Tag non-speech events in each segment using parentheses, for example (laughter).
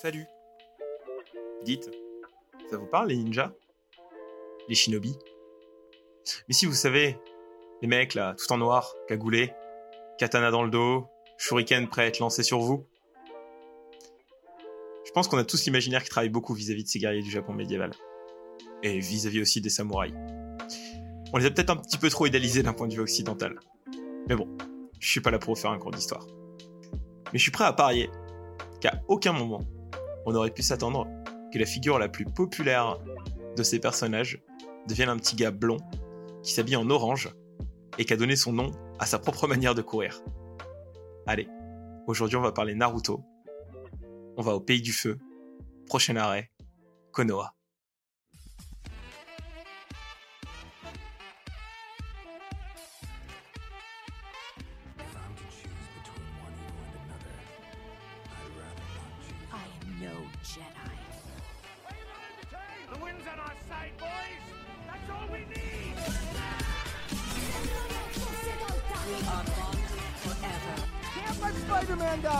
Salut Dites, ça vous parle les ninjas? Les shinobi Mais si vous savez, les mecs là, tout en noir, cagoulés, katana dans le dos, shuriken prêt à être lancé sur vous Je pense qu'on a tous l'imaginaire qui travaille beaucoup vis-à-vis de ces guerriers du Japon médiéval. Et vis-à-vis aussi des samouraïs. On les a peut-être un petit peu trop idéalisés d'un point de vue occidental. Mais bon, je suis pas là pour vous faire un cours d'histoire. Mais je suis prêt à parier qu'à aucun moment, on aurait pu s'attendre que la figure la plus populaire de ces personnages devienne un petit gars blond qui s'habille en orange et qui a donné son nom à sa propre manière de courir. Allez, aujourd'hui on va parler Naruto. On va au pays du feu. Prochain arrêt, Konoha.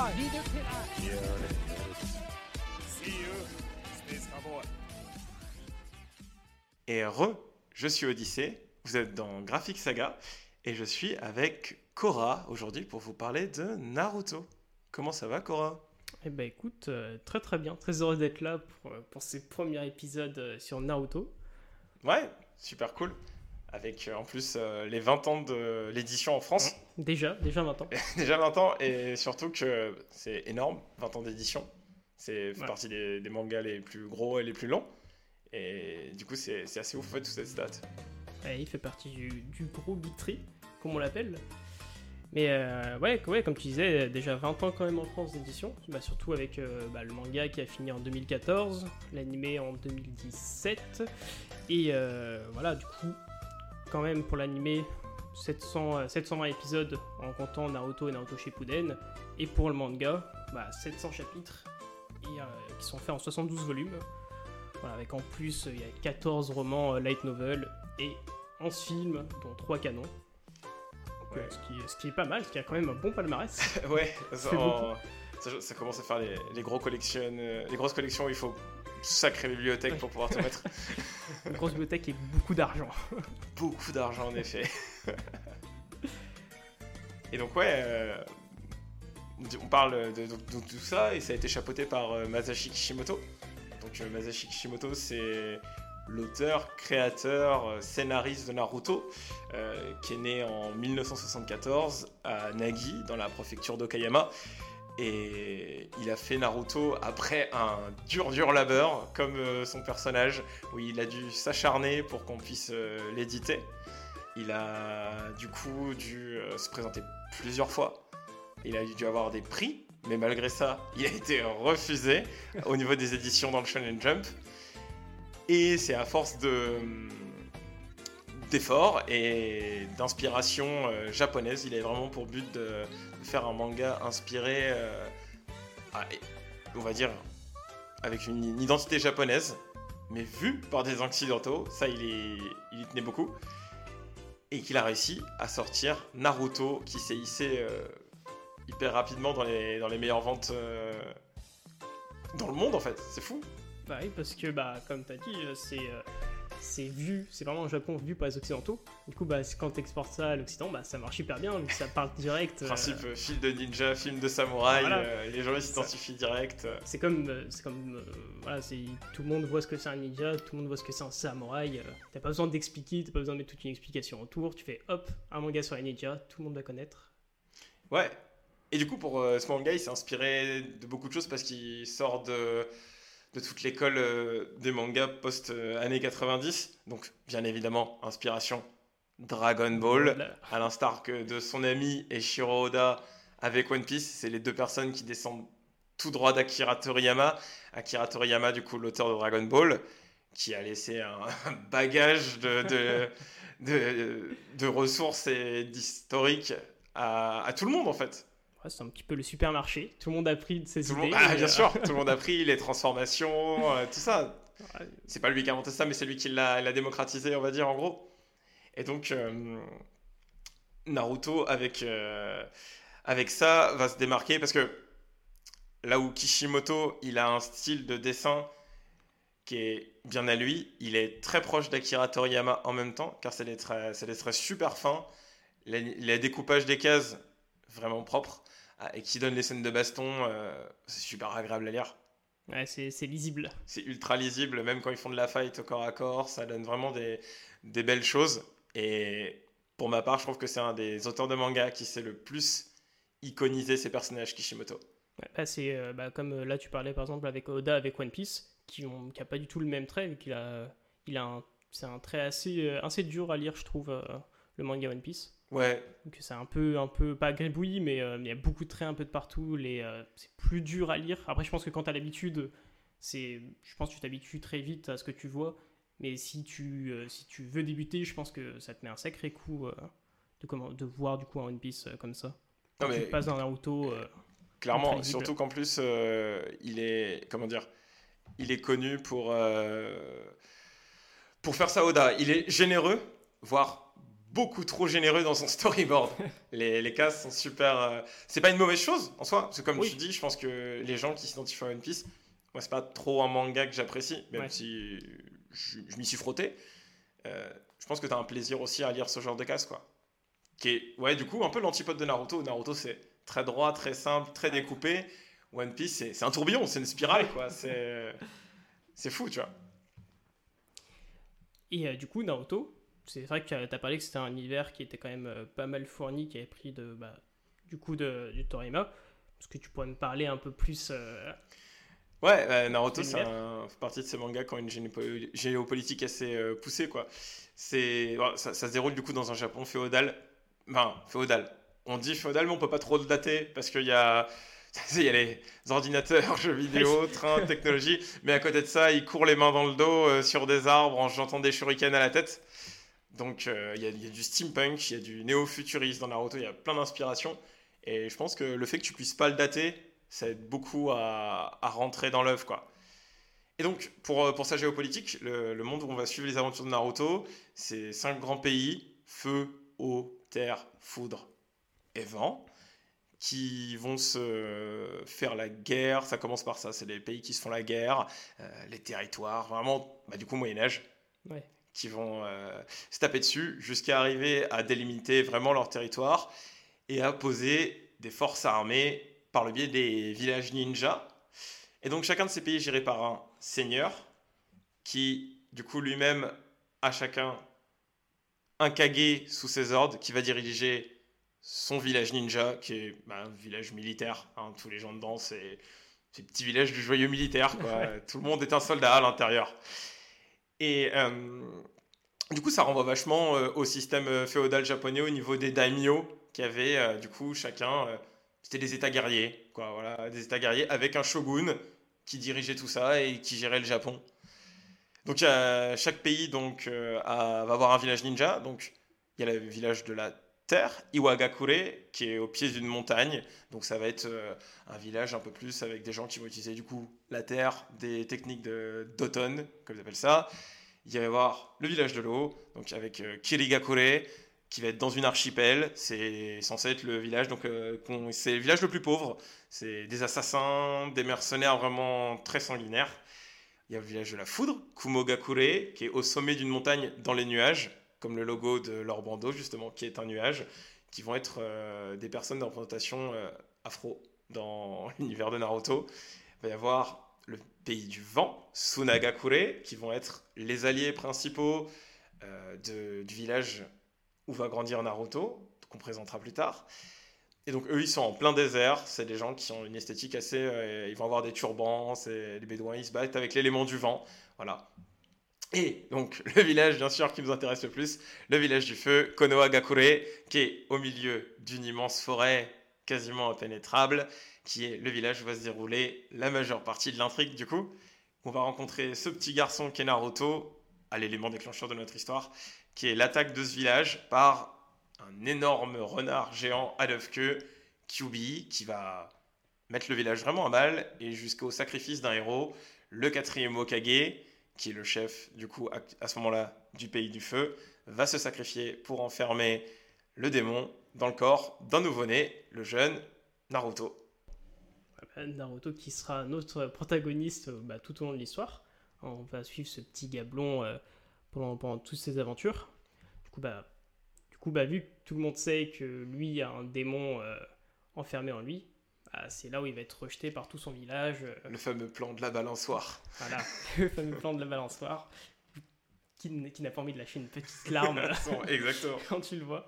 Spider-Man die! Neither can I. See you, Space Cowboy. Et re, je suis Odyssée, vous êtes dans Graphic Saga, et je suis avec Cora aujourd'hui pour vous parler de Naruto. Comment ça va Cora? Eh ben écoute, euh, très très bien, très heureux d'être là pour, euh, pour ces premiers épisodes euh, sur Naruto. Ouais, super cool. Avec euh, en plus euh, les 20 ans de l'édition en France. Déjà, déjà 20 ans. (laughs) Déjà 20 ans, et surtout que c'est énorme, 20 ans d'édition. C'est fait Ouais. partie des, des mangas les plus gros et les plus longs. Et du coup, c'est c'est assez ouf en fait, toute cette stat. Ouais, il fait partie du, du gros Big Tree, comme on l'appelle. Mais euh, ouais, ouais, comme tu disais, déjà 20 ans quand même en France d'édition, bah, surtout avec euh, bah, le manga qui a fini en 2014, l'animé en 2017, et euh, voilà, du coup, quand même pour l'animé, 700, euh, 720 épisodes en comptant Naruto et Naruto Shippuden, et pour le manga, bah, 700 chapitres et, euh, qui sont faits en 72 volumes. Voilà, avec en plus, euh, il y a 14 romans euh, light novel et 11 films, dont 3 canons. Donc, euh, ce, qui, ce qui est pas mal, ce qui a quand même un bon palmarès. (laughs) ouais, (laughs) ça, en- ça, ça commence à faire les, les gros collections, les grosses collections où il faut sacrée bibliothèque pour pouvoir te mettre (laughs) Une grosse bibliothèque et beaucoup d'argent. (laughs) beaucoup d'argent en effet. (laughs) et donc ouais, euh, on parle de, de- de tout ça et ça a été chapeauté par euh, Masashi Kishimoto. Donc euh, Masashi Kishimoto c'est l'auteur, créateur, scénariste de Naruto, qui est né en 1974 à Nagi dans la préfecture d'Okayama. Et il a fait Naruto après un dur dur labeur, comme euh, son personnage, où il a dû s'acharner pour qu'on puisse euh, l'éditer. Il a du coup dû euh, se présenter plusieurs fois. Il a dû avoir des prix, mais malgré ça, il a été refusé au niveau des éditions dans le Shonen Jump. Et c'est à force de d'efforts et d'inspiration japonaise. Il avait vraiment pour but de faire un manga inspiré, euh, on va dire, avec une, identité japonaise, mais vu par des occidentaux. Ça, il, y tenait beaucoup. Et qu'il a réussi à sortir Naruto, qui s'est hissé euh, hyper rapidement dans les, meilleures ventes euh, dans le monde, en fait. C'est fou. Bah oui, parce que, bah, comme t'as dit, c'est c'est vu, c'est vraiment un Japon vu par les Occidentaux. Du coup, bah, quand t'exportes ça à l'Occident, bah, ça marche hyper bien, ça parle direct. euh, Principe euh, film de ninja, film de samouraï, Voilà. euh, les gens s'identifient direct. C'est comme, c'est comme, voilà, c'est tout le monde voit ce que c'est un ninja, tout le monde voit ce que c'est un samouraï. t'as pas besoin d'expliquer, t'as pas besoin de mettre toute une explication autour. Tu fais hop, un manga sur les ninjas, tout le monde va connaître. Ouais. Et du coup, pour ce manga, il s'est inspiré de beaucoup de choses parce qu'il sort de, de toute l'école euh, des mangas post-années 90. Donc, bien évidemment, inspiration Dragon Ball, à l'instar que de son ami Eshiro Oda avec One Piece. C'est les deux personnes qui descendent tout droit d'Akira Toriyama. Akira Toriyama, du coup, l'auteur de Dragon Ball, qui a laissé un, (laughs) un bagage de, de, (laughs) de, de ressources et d'historique à, à tout le monde, en fait. Ouais, c'est un petit peu le supermarché. Tout le monde a pris de ses Tout idées. monde- Ah, bien euh, sûr, tout le (laughs) monde a pris les transformations, euh, tout ça. ouais, C'est pas lui qui a inventé ça, mais c'est lui qui l'a démocratisé, on va dire, en gros. Et donc, euh, Naruto, avec, avec ça, va se démarquer parce que Là où Kishimoto, il a un style de dessin qui est bien à lui. Il est très proche d'Akira Toriyama en même temps, car c'est des traits, super fins. Il a, il a un découpage des cases vraiment propre, ah, et qui donne les scènes de baston, euh, c'est super agréable à lire. Ouais, c'est c'est lisible. C'est ultra lisible, même quand ils font de la fight au corps à corps, ça donne vraiment des, des belles choses. Et pour ma part, je trouve que c'est un des auteurs de manga qui sait le plus iconiser ses personnages Kishimoto. Ouais, bah, c'est euh, bah, comme euh, là tu parlais par exemple avec Oda avec One Piece, qui ont, qui a pas du tout le même trait, vu qu'il a, il a un, c'est un trait assez, assez dur à lire, je trouve, euh, le manga One Piece. Ouais, Donc c'est un peu, un peu pas gribouillis, mais euh, il y a beaucoup de traits un peu de partout. Les, euh, c'est plus dur à lire. Après, je pense que quand tu as l'habitude, c'est, je pense que tu t'habitues très vite à ce que tu vois. Mais si tu, euh, si tu veux débuter, je pense que ça te met un sacré coup de, comment, de voir du coup un One Piece comme ça. Non, Quand mais- tu passes dans Naruto, clairement, surtout qu'en plus, il est, comment dire, il est connu pour, pour faire ça Oda. Il est généreux, voire beaucoup trop généreux dans son storyboard. (laughs) les, les cases sont super. euh, C'est pas une mauvaise chose en soi, parce que comme Oui. tu dis, je pense que les gens qui s'identifient à One Piece, moi, c'est pas trop un manga que j'apprécie, même Ouais. si je, je m'y suis frotté. Euh, je pense que tu as un plaisir aussi à lire ce genre de cases, quoi. Qui est, ouais, du coup, un peu l'antipode de Naruto. Naruto, c'est très droit, très simple, très découpé. One Piece, c'est un tourbillon, c'est une spirale, quoi. C'est c'est fou, tu vois. Et euh, du coup, Naruto, c'est vrai que tu as parlé que c'était un univers qui était quand même euh, pas mal fourni, qui avait pris de, bah, du coup de, du Toriyama. Est-ce que tu pourrais me parler un peu plus euh, Ouais, euh, Naruto, C'est c'est un- fait partie de ces mangas qui ont une géopolitique assez euh, poussée, quoi. C'est, voilà, ça, ça se déroule du coup dans un Japon féodal. Enfin, féodal. On dit féodal, mais on peut pas trop le dater parce qu'il y a, (laughs) il y a les ordinateurs, jeux vidéo, (laughs) trains, technologie. Mais à côté de ça, il court les mains dans le dos sur des arbres en jetant des shurikens à la tête. Donc euh, il y, a- du steampunk, il y a du néo-futuriste dans Naruto, il y a plein d'inspirations. Et je pense que le fait que tu puisses pas le dater, ça aide beaucoup à, à rentrer dans l'œuvre, quoi. Et donc, pour, euh, pour sa géopolitique, le, monde où on va suivre les aventures de Naruto, c'est cinq grands pays, feu, eau, terre, foudre et vent, qui vont se faire la guerre. Ça commence par ça, c'est les pays qui se font la guerre, euh, les territoires, vraiment, bah, du coup, Moyen-Âge. Qui vont euh, se taper dessus jusqu'à arriver à délimiter vraiment leur territoire et à poser des forces armées par le biais des villages ninja. Et donc chacun de ces pays est géré par un seigneur qui, du coup, lui-même a chacun un kage sous ses ordres qui va diriger son village ninja, qui est bah, un village militaire. hein. tous les gens dedans, c'est c'est le petit village du joyeux militaire. quoi. Tout le monde est un soldat à l'intérieur. Et euh, du coup, ça renvoie vachement euh, au système euh, féodal japonais au niveau des daimyo, qui avaient du coup chacun, c'était des états guerriers, quoi, voilà, des états guerriers avec un shogun qui dirigeait tout ça et qui gérait le Japon. Donc chaque pays donc va avoir un village ninja. Donc il y a le village de la Iwagakure, qui est au pied d'une montagne. Donc ça va être euh, un village un peu plus avec des gens qui vont utiliser du coup la terre, des techniques d'automne, comme ils appellent ça. Il va y avoir le village de l'eau, donc avec euh, Kirigakure, qui va être dans une archipel. C'est censé être le village, donc euh, c'est le village le plus pauvre. C'est des assassins, des mercenaires vraiment très sanguinaires. Il y a le village de la foudre, Kumogakure, qui est au sommet d'une montagne dans les nuages, comme le logo de leur bandeau justement, qui est un nuage, qui vont être euh, des personnes de représentation euh, afro dans (laughs) l'univers de Naruto. Il va y avoir le pays du vent, Sunagakure, qui vont être les alliés principaux euh, du village où va grandir Naruto, qu'on présentera plus tard. Et donc eux, ils sont en plein désert. C'est des gens qui ont une esthétique assez. ils vont avoir des turbans. C'est les bédouins. Ils se battent avec l'élément du vent. Voilà. Et donc (laughs) le village, bien sûr, qui nous intéresse le plus, le village du feu, Konohagakure, qui est au milieu d'une immense forêt quasiment impénétrable, qui est le village où va se dérouler la majeure partie de l'intrigue. Du coup, on va rencontrer ce petit garçon qui Naruto, à l'élément déclencheur de notre histoire, qui est l'attaque de ce village par un énorme renard géant à neuf queues, Kyubi, qui va mettre le village vraiment à mal, et jusqu'au sacrifice d'un héros, le quatrième Hokage, qui est le chef, du coup, à, ce moment-là, du pays du feu, va se sacrifier pour enfermer le démon dans le corps d'un nouveau-né, le jeune Naruto. Naruto qui sera notre protagoniste euh, bah, tout au long de l'histoire. On va suivre ce petit gablon euh, pendant, pendant toutes ses aventures. Du coup, bah, du coup bah, vu que tout le monde sait que lui a un démon euh, enfermé en lui, bah, c'est là où il va être rejeté par tout son village. euh, Le fameux plan de la balançoire. voilà, (laughs) le fameux plan de la balançoire. Qui, n'a pas envie de lâcher une petite larme (laughs) Exactement. (laughs) quand tu le vois.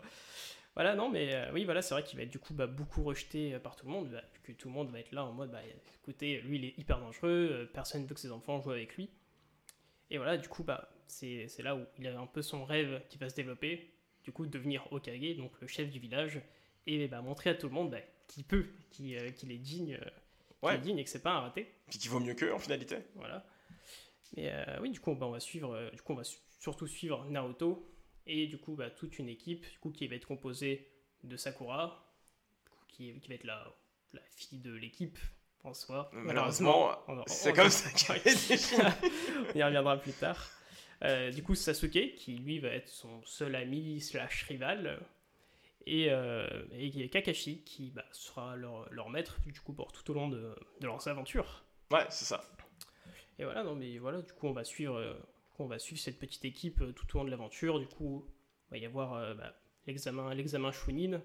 Voilà, non, mais euh, oui, voilà, c'est vrai qu'il va être du coup bah, beaucoup rejeté euh, par tout le monde, bah, que tout le monde va être là en mode, bah, écoutez, lui il est hyper dangereux, euh, personne ne veut que ses enfants jouent avec lui. Et voilà, du coup, bah, c'est c'est là où il a un peu son rêve qui va se développer, du coup, devenir Okage, donc le chef du village, et bah, montrer à tout le monde bah, qu'il peut, qu'il euh, qu'il est digne, euh, qu'il Ouais. est digne et que c'est pas un raté. Puis qui vaut mieux qu'eux en finalité. Voilà. Mais euh, oui, du coup, bah, on va suivre, euh, du coup, on va su- surtout suivre Naruto et du coup, bah, toute une équipe, du coup, qui va être composée de Sakura, du coup, qui, qui va être la, la fille de l'équipe en soi. Malheureusement, on- on- c'est on- comme ça qu'il est (laughs) on y reviendra plus tard. Euh, du coup, Sasuke, qui lui va être son seul ami slash rival, et, euh, et Kakashi, qui bah, sera leur, leur maître du coup pour tout au long de, de leurs aventures. Ouais, c'est ça. Et voilà, non mais voilà, du coup on va suivre, euh, on va suivre cette petite équipe euh, tout au long de l'aventure. Du coup, il va y avoir euh, bah, l'examen, l'examen Chunin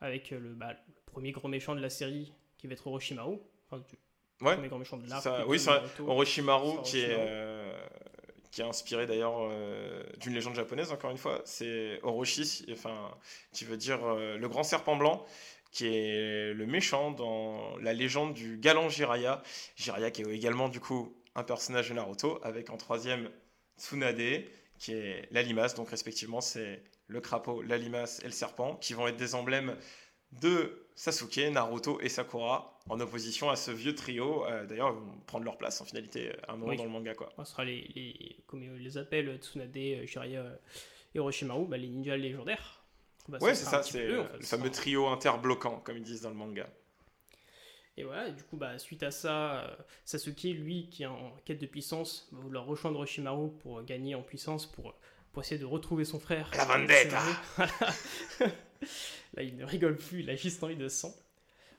avec le, bah, le premier gros méchant de la série qui va être Orochimaru. Enfin, du Ouais. premier grand méchant de l'arc. Oui, c'est. Orochimaru, Sur qui est, Orochimaru. Qui est inspiré d'ailleurs euh, d'une légende japonaise, encore une fois. C'est Orochi, enfin, qui veut dire euh, le grand serpent blanc, qui est le méchant dans la légende du galant Jiraiya. Jiraiya qui est également, du coup, un personnage de Naruto, avec en troisième Tsunade, qui est la limace. Donc, respectivement, c'est le crapaud, la limace et le serpent, qui vont être des emblèmes de Sasuke, Naruto et Sakura, en opposition à ce vieux trio. Euh, D'ailleurs, ils vont prendre leur place en finalité à un moment Oui. dans le manga. Quoi. Ce sera les, les- comme ils les appellent, Tsunade, euh, Jiraiya euh, et Orochimaru, bah, les ninjas légendaires. Bah, ouais, ce c'est ça, c'est eux, en euh, fait. le Ce fameux sera- trio interbloquant, comme ils disent dans le manga. Et voilà, du coup, bah, suite à ça, euh, Sasuke, lui, qui est en quête de puissance, va vouloir rejoindre Orochimaru pour euh, gagner en puissance, pour, pour essayer de retrouver son frère. La vendetta. (laughs) (laughs) Là, il ne rigole plus, il a juste envie de sang.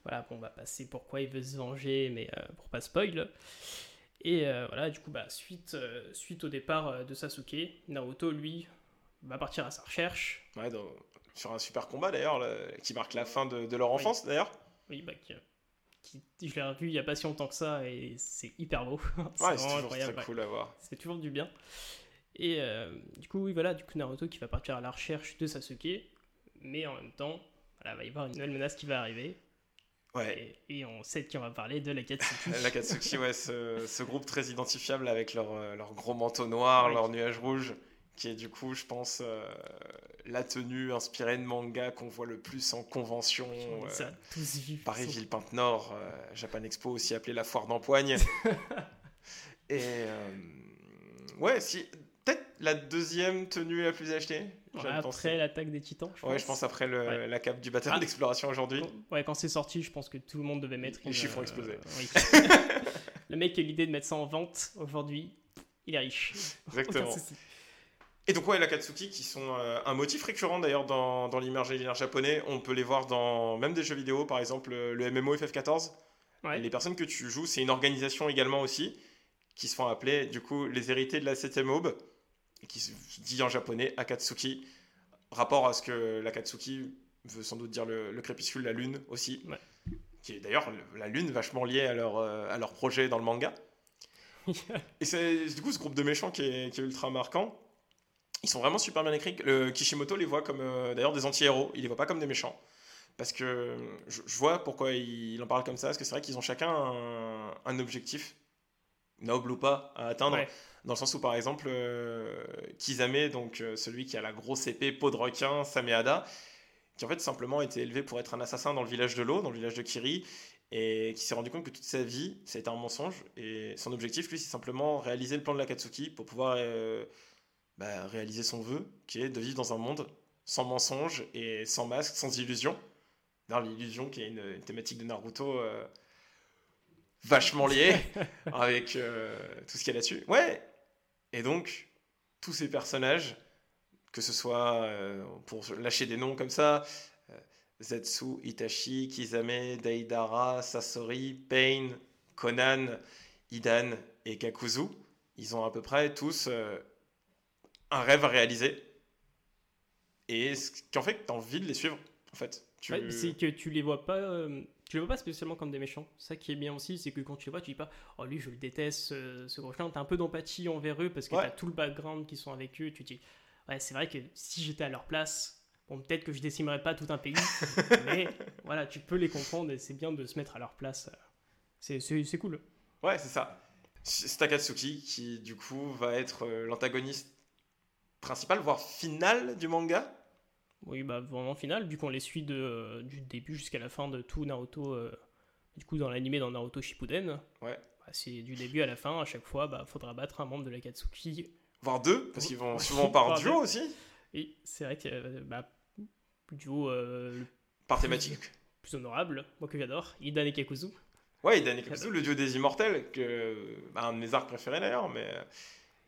Voilà, bon, on va passer pourquoi il veut se venger, mais euh, pour pas spoil. Et euh, voilà, du coup, bah, suite, euh, suite au départ de Sasuke, Naruto, lui, va partir à sa recherche. Ouais, dans- sur un super combat d'ailleurs, qui marque la fin de, de leur enfance d'ailleurs. Oui, bah, qui, qui- je l'ai revu il y a pas si longtemps que ça, et c'est hyper beau. (laughs) c'est Ouais, c'est toujours très cool à voir. C'est toujours du bien. Et euh, du coup, oui, voilà, du coup, Naruto qui va partir à la recherche de Sasuke, mais en même temps, voilà, il va y avoir une nouvelle menace qui va arriver, Ouais. et, et on sait de qui on va parler, de la Katsuki. La (laughs) Katsuki, ouais, ce, ce groupe très identifiable avec leur, euh, leur gros manteau noir, Oui. leur nuage rouge, qui est du coup, je pense, euh, la tenue inspirée de manga qu'on voit le plus en convention. On euh, les a tous vus. Paris Ils sont- Villepinte Nord, euh, Japan Expo, aussi appelée la foire d'empoigne. (laughs) Et ouais, si peut-être la deuxième tenue la plus achetée. Ouais, après l'attaque des titans, je Ouais, pense. je pense après le- Ouais. la cape du bataillon Ah. d'exploration aujourd'hui. Ouais, quand c'est sorti, je pense que tout le monde devait mettre. Les une, chiffres ont euh, explosé. oui. (laughs) le mec qui a l'idée de mettre ça en vente aujourd'hui, il est riche. Exactement. Et donc ouais, la Katsuki qui sont euh, un motif récurrent d'ailleurs dans, dans l'imaginaire japonais. On peut les voir dans même des jeux vidéo, par exemple le MMO FF14. Ouais. Les personnes que tu joues, c'est une organisation également aussi qui se font appeler du coup les héritiers de la 7 aube, et qui se dit en japonais Akatsuki, rapport à ce que l'Akatsuki veut sans doute dire le, le crépuscule, la lune aussi, Ouais. qui est d'ailleurs le- la lune vachement liée à leur, euh, à leur projet dans le manga. (laughs) Et c'est du coup ce groupe de méchants qui est, qui est ultra marquant. Ils sont vraiment super bien écrits. Le Kishimoto les voit comme euh, d'ailleurs des anti-héros. Il les voit pas comme des méchants. Parce que je, je vois pourquoi il en parle comme ça. Parce que c'est vrai qu'ils ont chacun un, un objectif, noble ou pas, à atteindre. Ouais. Dans le sens où, par exemple, euh, Kizame, donc euh, celui qui a la grosse épée, peau de requin, Sameada, qui en fait simplement été élevé pour être un assassin dans le village de l'eau, dans le village de Kiri, et qui s'est rendu compte que toute sa vie, ça a été un mensonge. Et son objectif, lui, c'est simplement réaliser le plan de l'Akatsuki pour pouvoir euh, bah, réaliser son vœu, qui est de vivre dans un monde sans mensonge et sans masque, sans illusion. Dans l'illusion qui est une, une thématique de Naruto vachement liée (laughs) avec euh, tout ce qu'il y a là-dessus. Ouais. Et donc, tous ces personnages, que ce soit euh, pour lâcher des noms comme ça, euh, Zetsu, Itachi, Kizame, Deidara, Sasori, Pain, Conan, Idan et Kakuzu, ils ont à peu près tous un rêve à réaliser. Et ce qui en fait que tu as envie de les suivre, en fait. Tu- Ouais, c'est que tu les vois pas. Tu les vois pas spécialement comme des méchants. Ça qui est bien aussi, c'est que quand tu les vois, tu dis pas Oh, lui, je le déteste, ce, ce gros chien. T'as un peu d'empathie envers eux parce que Ouais. t'as tout le background qui sont avec eux. Tu te dis Ouais, c'est vrai que si j'étais à leur place, bon, peut-être que je décimerais pas tout un pays. (laughs) mais voilà, tu peux les comprendre et c'est bien de se mettre à leur place. C'est, c'est, c'est cool. Ouais, c'est ça. C'est Takatsuki qui, du coup, va être euh, l'antagoniste principal, voire final du manga. Oui, bah vraiment final, vu qu'on les suit de, du début jusqu'à la fin de tout Naruto. euh, du coup, dans l'animé, dans Naruto Shippuden. Ouais. Bah, c'est du début à la fin, à chaque fois, bah, faudra battre un membre de l'Akatsuki Voire deux, parce qu'ils vont Oui, (laughs) souvent par duo deux. aussi, Et c'est vrai que euh, bah, duo euh, par thématique. plus honorable, moi que j'adore, Idan et Kakuzu. Ouais, Idan et Kakuzu, le duo des immortels, que, bah, un de mes arcs préférés d'ailleurs, mais euh,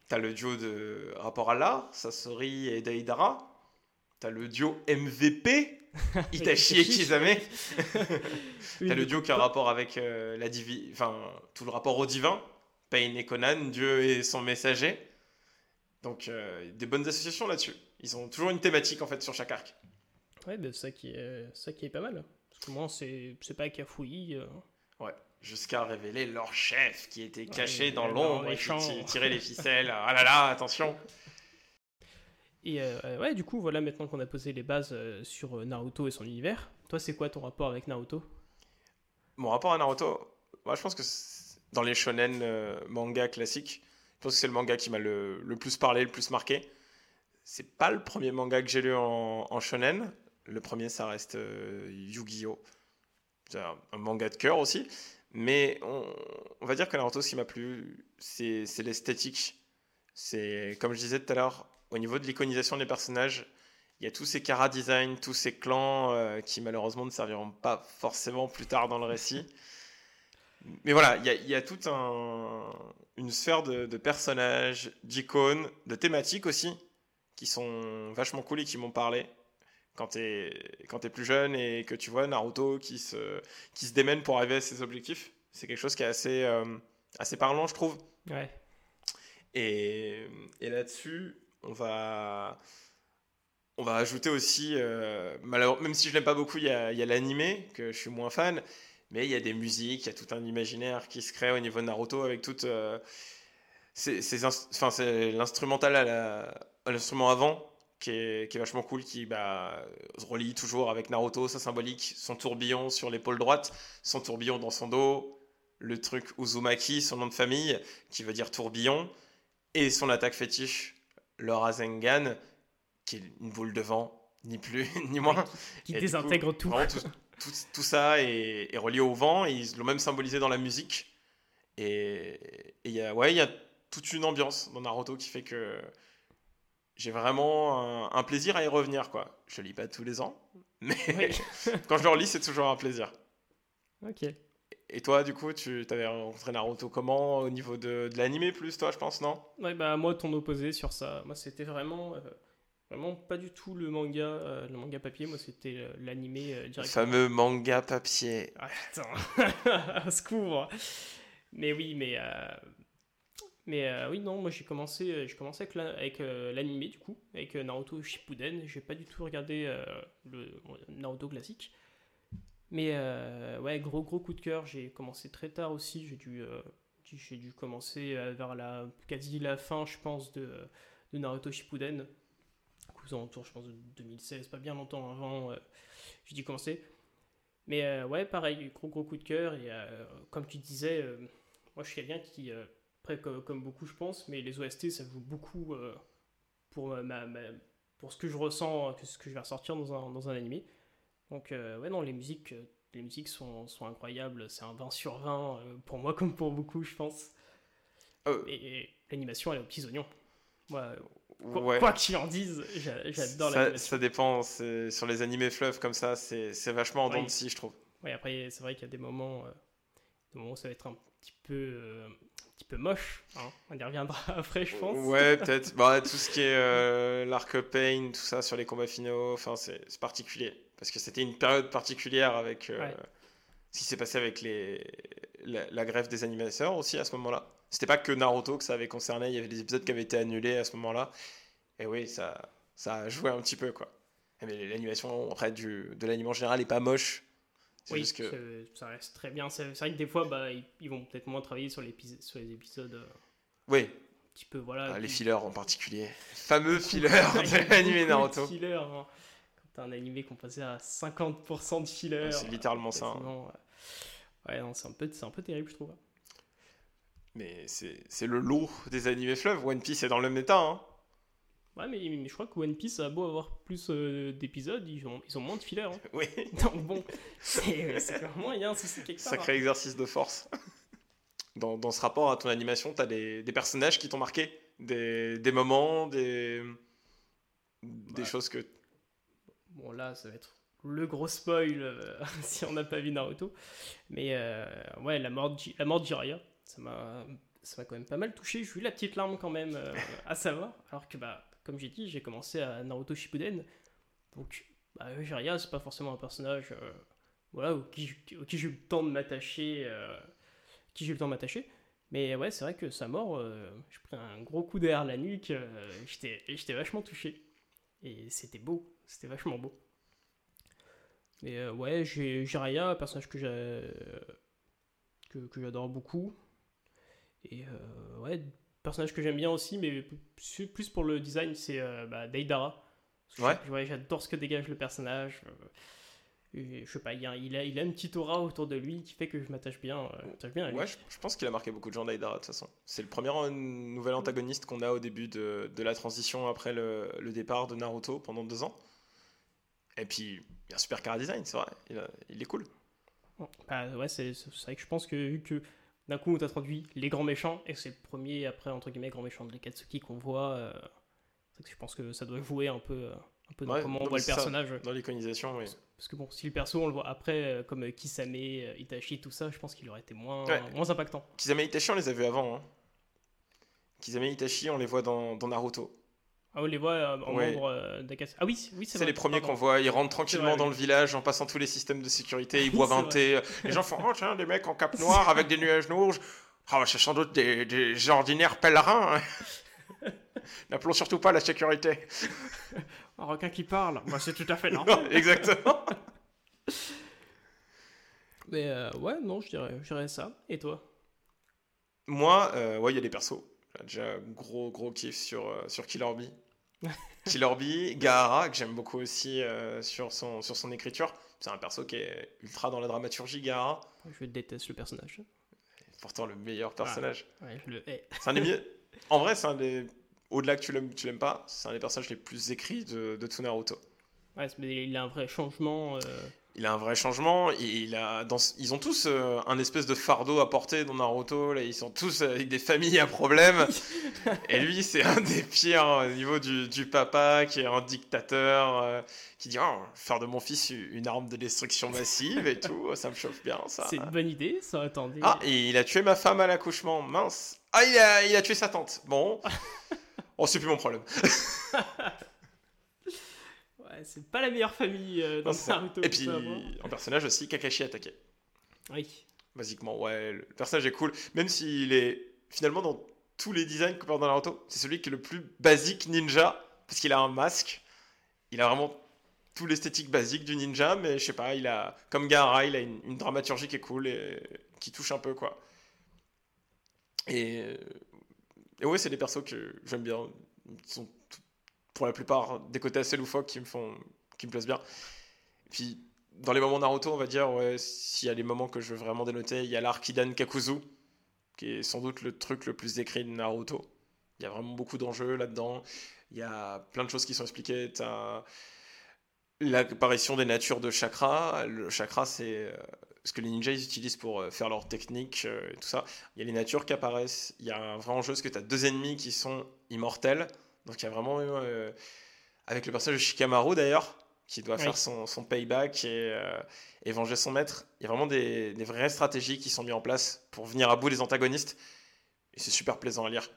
t'as le duo de rapport à l'art, Sasori et Deidara. T'as le duo MVP, Itachi et Kizame. T'as le duo qui a un rapport avec euh, la divi... enfin, tout le rapport au divin, Pain et Conan, Dieu et son messager. Donc, euh, des bonnes associations là-dessus. Ils ont toujours une thématique en fait sur chaque arc. Ouais, bah, ça, qui est, ça qui est pas mal. Parce que moi, c'est c'est pas cafouillis. euh, Ouais. Jusqu'à révéler leur chef qui était caché Ouais, dans l'ombre et qui tirait les (laughs) ficelles. Ah là là, attention. Et euh, ouais, du coup, voilà, maintenant qu'on a posé les bases euh, sur euh, Naruto et son univers, toi, c'est quoi ton rapport avec Naruto? Mon rapport à Naruto, moi je pense que dans les shonen euh, manga classiques, je pense que c'est le manga qui m'a le, plus parlé, le plus marqué. C'est pas le premier manga que j'ai lu en, en shonen. Le premier, ça reste euh, Yu-Gi-Oh! C'est un, manga de cœur aussi. Mais on, va dire que Naruto, ce qui m'a plu, c'est l'esthétique. C'est, comme je disais tout à l'heure, au niveau de l'iconisation des personnages, il y a tous ces Kara design, tous ces clans euh, qui malheureusement ne serviront pas forcément plus tard dans le récit. (laughs) Mais voilà, il y a, il y a toute un- une sphère de, de personnages, d'icônes, de thématiques aussi, qui sont vachement cool et qui m'ont parlé quand t'es quand t'es plus jeune et que tu vois Naruto qui se, qui se démène pour arriver à ses objectifs. C'est quelque chose qui est assez, euh, assez parlant, je trouve. Ouais. Et, et là-dessus, on va, on va ajouter aussi, euh, malheure- même si je l'aime pas beaucoup, il y a, l'animé, que je suis moins fan, mais il y a des musiques, il y a tout un imaginaire qui se crée au niveau de Naruto avec toute. euh, c'est l'instrumental à l'instrument avant. Qui est, qui est vachement cool, qui bah, se relie toujours avec Naruto, sa symbolique, son tourbillon sur l'épaule droite, son tourbillon dans son dos, le truc Uzumaki, son nom de famille, qui veut dire tourbillon, et son attaque fétiche, le Rasengan, qui est une boule de vent, ni plus (laughs) ni moins. Qui désintègre coup, tout. vraiment, tout, tout- tout ça est, est relié au vent, et ils l'ont même symbolisé dans la musique. Et il y a, ouais, il y a toute une ambiance dans Naruto qui fait que j'ai vraiment un, un plaisir à y revenir. Quoi. Je lis pas tous les ans, mais (laughs) quand je le relis, c'est toujours un plaisir. Ok. Et toi, du coup, tu avais rencontré Naruto comment Au niveau de, de l'animé plus, toi, je pense, non? Ouais, bah moi, ton opposé sur ça. Moi, c'était vraiment, euh, vraiment pas du tout le manga, euh, le manga papier. Moi, c'était euh, l'animé euh, Le directement. fameux manga papier. Ah, putain, (laughs) au secours. Mais oui, mais mais oui, non, moi j'ai commencé, j'ai commencé avec la- avec l'animé du coup, avec Naruto Shippuden. J'ai pas du tout regardé le Naruto classique. Mais euh, ouais, gros gros coup de cœur. J'ai commencé très tard aussi. J'ai dû euh, j'ai dû commencer euh, vers la quasi la fin, je pense, de, Naruto Shippuden. Aux alentours, je pense, de 2016, pas bien longtemps avant. j'ai dû commencer. Mais ouais, pareil, gros gros coup de cœur. Et comme tu disais, moi je suis quelqu'un qui, après comme, beaucoup je pense, mais les OST ça joue beaucoup pour, pour ce que je ressens, ce que je vais ressortir dans un, dans un animé. Donc euh, ouais, non, les musiques, euh, les musiques sont, sont incroyables. C'est un 20 sur 20 euh, pour moi comme pour beaucoup, je pense. Euh, Et, et l'animation, elle est aux petits oignons. Moi, quoi, ouais. quoi qu'il en dise, j'a- j'adore ça, l'animation. ça dépend. Sur les animés fleuves comme ça, c'est vachement en dents Oui. de scie, je trouve. Ouais, après, c'est vrai qu'il y a des moments, euh, des moments où ça va être un petit peu, euh, un petit peu moche. hein. On y reviendra (laughs) après, je pense. Ouais, peut-être. Bah, tout ce qui est euh, l'arc pain, tout ça sur les combats finaux, enfin, c'est particulier. Parce que c'était une période particulière avec euh, Ouais. ce qui s'est passé avec les, la, la grève des animateurs aussi à ce moment-là. C'était pas que Naruto que ça avait concerné, il y avait des épisodes qui avaient été annulés à ce moment-là. Et oui, ça, ça a joué un petit peu, quoi. Mais l'animation, après, du, de l'anime en général est pas moche. C'est Oui, juste que. ça reste très bien. C'est vrai que des fois, bah, ils, ils vont peut-être moins travailler sur, les épisodes euh, un Oui, petit peu, voilà. ah, les fillers en particulier. Fameux (laughs) fillers de l'anime Naruto. Fillers, hein. Un animé composé à 50% de fillers. Ouais, c'est littéralement ça, hein. quasiment, ouais. Non, c'est un, peu- c'est un peu terrible, je trouve. Mais c'est c'est le lot des animés fleuves. One Piece est dans le même état, hein. Ouais, mais, mais je crois que One Piece a beau avoir plus euh, d'épisodes, ils ont, ils ont moins de fillers. hein. (laughs) Oui, Donc bon, c'est c'est clairement, il y a un souci quelque part. sacré exercice de force. (laughs) Dans, dans ce rapport à ton animation, t'as des, des personnages qui t'ont marqué, des, des moments, des, des Ouais. choses que. Bon, là, ça va être le gros spoil euh, (laughs) si on n'a pas vu Naruto. Mais euh, ouais, la mort de, la mort de Jiraiya, ça m'a quand même pas mal touché. J'ai eu la petite larme quand même euh, à savoir. Alors que, bah, comme j'ai dit, j'ai commencé à Naruto Shippuden. Donc, bah, Jiraiya, c'est pas forcément un personnage euh, voilà, auquel, auquel j'ai eu le temps de m'attacher. qui j'ai eu le temps de m'attacher. Mais ouais, c'est vrai que sa mort, j'ai pris un gros coup derrière la nuque. j'étais vachement touché. Et c'était beau, c'était vachement beau. Mais euh, ouais, j'ai Jiraiya, un personnage que j'ai que, que j'adore beaucoup. Et euh, ouais, personnage que j'aime bien aussi, mais plus pour le design, c'est euh, bah, Deidara. Ouais. j'ai- J'adore ce que dégage le personnage. euh, et je sais pas, il a, il, a, il a une petite aura autour de lui qui fait que je m'attache bien, euh, bien à lui. Ouais, je, je pense qu'il a marqué beaucoup de gens d'Aidara, de toute façon. C'est le premier euh, nouvel antagoniste qu'on a au début de, de la transition après le, le départ de Naruto pendant deux ans. Et puis, il a un super cara design, c'est vrai. Il, est cool. Bah ouais, c'est vrai que je pense que vu que d'un coup on t'introduit les grands méchants, et c'est le premier après entre guillemets grand méchant de l'Ekatsuki qu'on voit, euh, que je pense que ça doit jouer un peu, euh, un peu dans Ouais, comment on voit le ça. personnage. Dans l'iconisation, oui. Parce que bon, si le perso on le voit après, euh, comme euh, Kisame, Itachi, tout ça, je pense qu'il aurait été moins, Ouais. moins impactant. Kizame et Itachi, on les a vus avant. Hein. Kizame et Itachi, on les voit dans, dans Naruto. Ah, on les voit euh, en Ouais. membre euh. Ah oui, oui c'est les premiers qu'on voit. Ils rentrent tranquillement vrai, dans oui. le village en passant tous les systèmes de sécurité. (laughs) Ils boivent un thé. Les gens font (laughs) Oh, tiens, des mecs en cape noire avec des nuages noirs. Ah, c'est sans doute des, des ordinaires pèlerins. hein. (laughs) N'appelons surtout pas la sécurité. Un requin qui parle, bah, c'est tout à fait Non, normal. exactement. Mais euh, ouais, non, je dirais, je dirais ça. Et toi? Moi, ouais, il y a des persos. J'ai déjà gros, gros kiff sur, euh, sur Killer Bee. (laughs) Killer Bee, Gaara, que j'aime beaucoup aussi euh, sur, son, sur son écriture. C'est un perso qui est ultra dans la dramaturgie, Gaara. Je déteste le personnage. Pourtant, le meilleur personnage. Ouais, je le hais. C'est un des mieux. (laughs) En vrai, c'est un des. Au-delà que tu l'aimes, tu l'aimes pas, c'est un des personnages les plus écrits de, de tout Naruto. Ouais, mais il a un vrai changement. euh, Il a un vrai changement. et Il a, dans, ils ont tous euh, un espèce de fardeau à porter dans Naruto. Là, ils sont tous avec des familles à problème. (laughs) et lui, c'est un des pires au niveau du, du papa qui est un dictateur euh, qui dit oh, faire de mon fils une arme de destruction massive et tout. Ça me chauffe bien, ça. C'est une bonne idée, ça, attendez. Ah, et il a tué ma femme à l'accouchement. Mince. Ah, il a, il a tué sa tante. Bon. (laughs) Oh, c'est plus mon problème. (laughs) C'est pas la meilleure famille euh, dans Non. Naruto. Et puis, un personnage aussi, Kakashi attaqué. Oui. Basiquement, ouais, le personnage est cool. Même s'il est finalement dans tous les designs qu'on dans Naruto, c'est celui qui est le plus basique ninja, parce qu'il a un masque. Il a vraiment tout l'esthétique basique du ninja, mais je sais pas, il a, comme Gaara, il a une, une dramaturgie qui est cool et qui touche un peu, quoi. Et, et ouais, c'est des persos que j'aime bien. Ils sont pour la plupart des côtés assez loufoques qui me font, qui me plaisent bien. Puis, dans les moments Naruto, on va dire, ouais, s'il y a des moments que je veux vraiment dénoter, il y a l'arc Hidan Kakuzu, qui est sans doute le truc le plus écrit de Naruto. Il y a vraiment beaucoup d'enjeux là-dedans. Il y a plein de choses qui sont expliquées. T'as l'apparition des natures de chakra. Le chakra, c'est euh, ce que les ninjas utilisent pour euh, faire leur technique euh, et tout ça. Il y a les natures qui apparaissent. Il y a un vrai enjeu, parce que tu as deux ennemis qui sont immortels. Donc il y a vraiment... euh, avec le personnage de Shikamaru d'ailleurs, qui doit Oui. faire son, son payback et, euh, et venger son maître. Il y a vraiment des, des vraies stratégies qui sont mises en place pour venir à bout des antagonistes. Et c'est super plaisant à lire.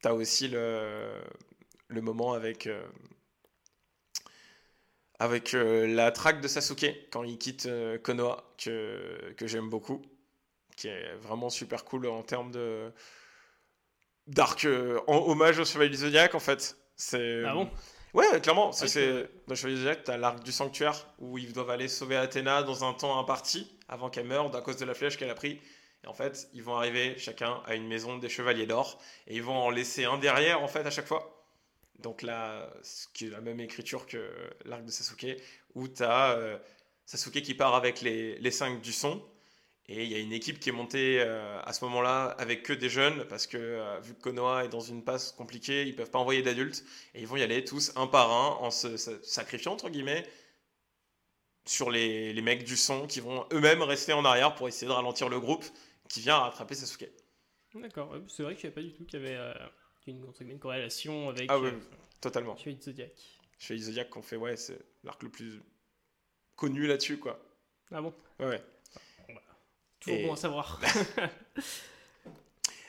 T'as aussi le, le moment avec, euh, avec la traque de Sasuke quand il quitte Konoha, que, que j'aime beaucoup, qui est vraiment super cool en termes de d'arc euh, en hommage au Chevalier du Zodiac en fait. C'est Ah bon? Ouais, clairement. C'est, Ouais, c'est- Dans Chevalier du Zodiac, t'as l'arc du sanctuaire où ils doivent aller sauver Athéna dans un temps imparti avant qu'elle meure à cause de la flèche qu'elle a pris. Et en fait, ils vont arriver chacun à une maison des chevaliers d'or et ils vont en laisser un derrière en fait à chaque fois. Donc là, ce qui est la même écriture que l'arc de Sasuke, où t'as euh, Sasuke qui part avec les, les cinq du son. Et il y a une équipe qui est montée euh, à ce moment-là avec que des jeunes, parce que euh, vu que Konoha est dans une passe compliquée, ils peuvent pas envoyer d'adultes, et ils vont y aller tous un par un en se sa- sacrifiant, entre guillemets, sur les, les mecs du son qui vont eux-mêmes rester en arrière pour essayer de ralentir le groupe qui vient rattraper Sasuke. D'accord, c'est vrai que je savais pas du tout qu'il y avait euh, une, une corrélation avec Ah euh, totalement. Du Zodiac. Chez Zodiac qu'on fait, ouais, c'est l'arc le plus connu là-dessus, quoi. Ah bon? Ouais, ouais. Toujours Et- bon à savoir. (laughs)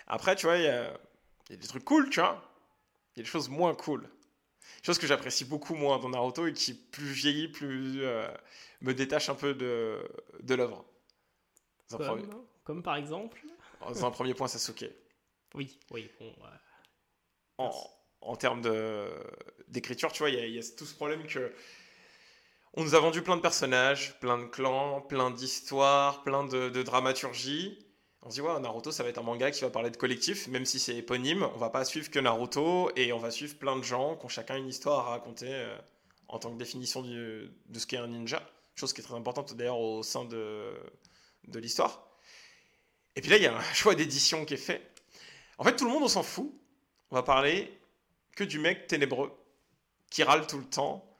Après, tu vois, il y a, il y a des trucs cool, tu vois. Il y a des choses moins cool. Des choses que j'apprécie beaucoup moins dans Naruto et qui, plus je vieillis, plus euh, me détache un peu de, de l'œuvre. Premier- comme, par exemple. dans un premier point, Sasuke. Oui, oui, euh, En, en termes d'écriture, tu vois, il y, a- il y a tout ce problème que. On nous a vendu plein de personnages, plein de clans, plein d'histoires, plein de, dramaturgie. On se dit, ouais, Naruto, ça va être un manga qui va parler de collectif, même si c'est éponyme. On va pas suivre que Naruto et on va suivre plein de gens qui ont chacun une histoire à raconter euh, en tant que définition de ce qu'est un ninja. Chose qui est très importante d'ailleurs au sein de l'histoire. Et puis là, il y a un choix d'édition qui est fait. En fait, tout le monde, on s'en fout. On va parler que du mec ténébreux qui râle tout le temps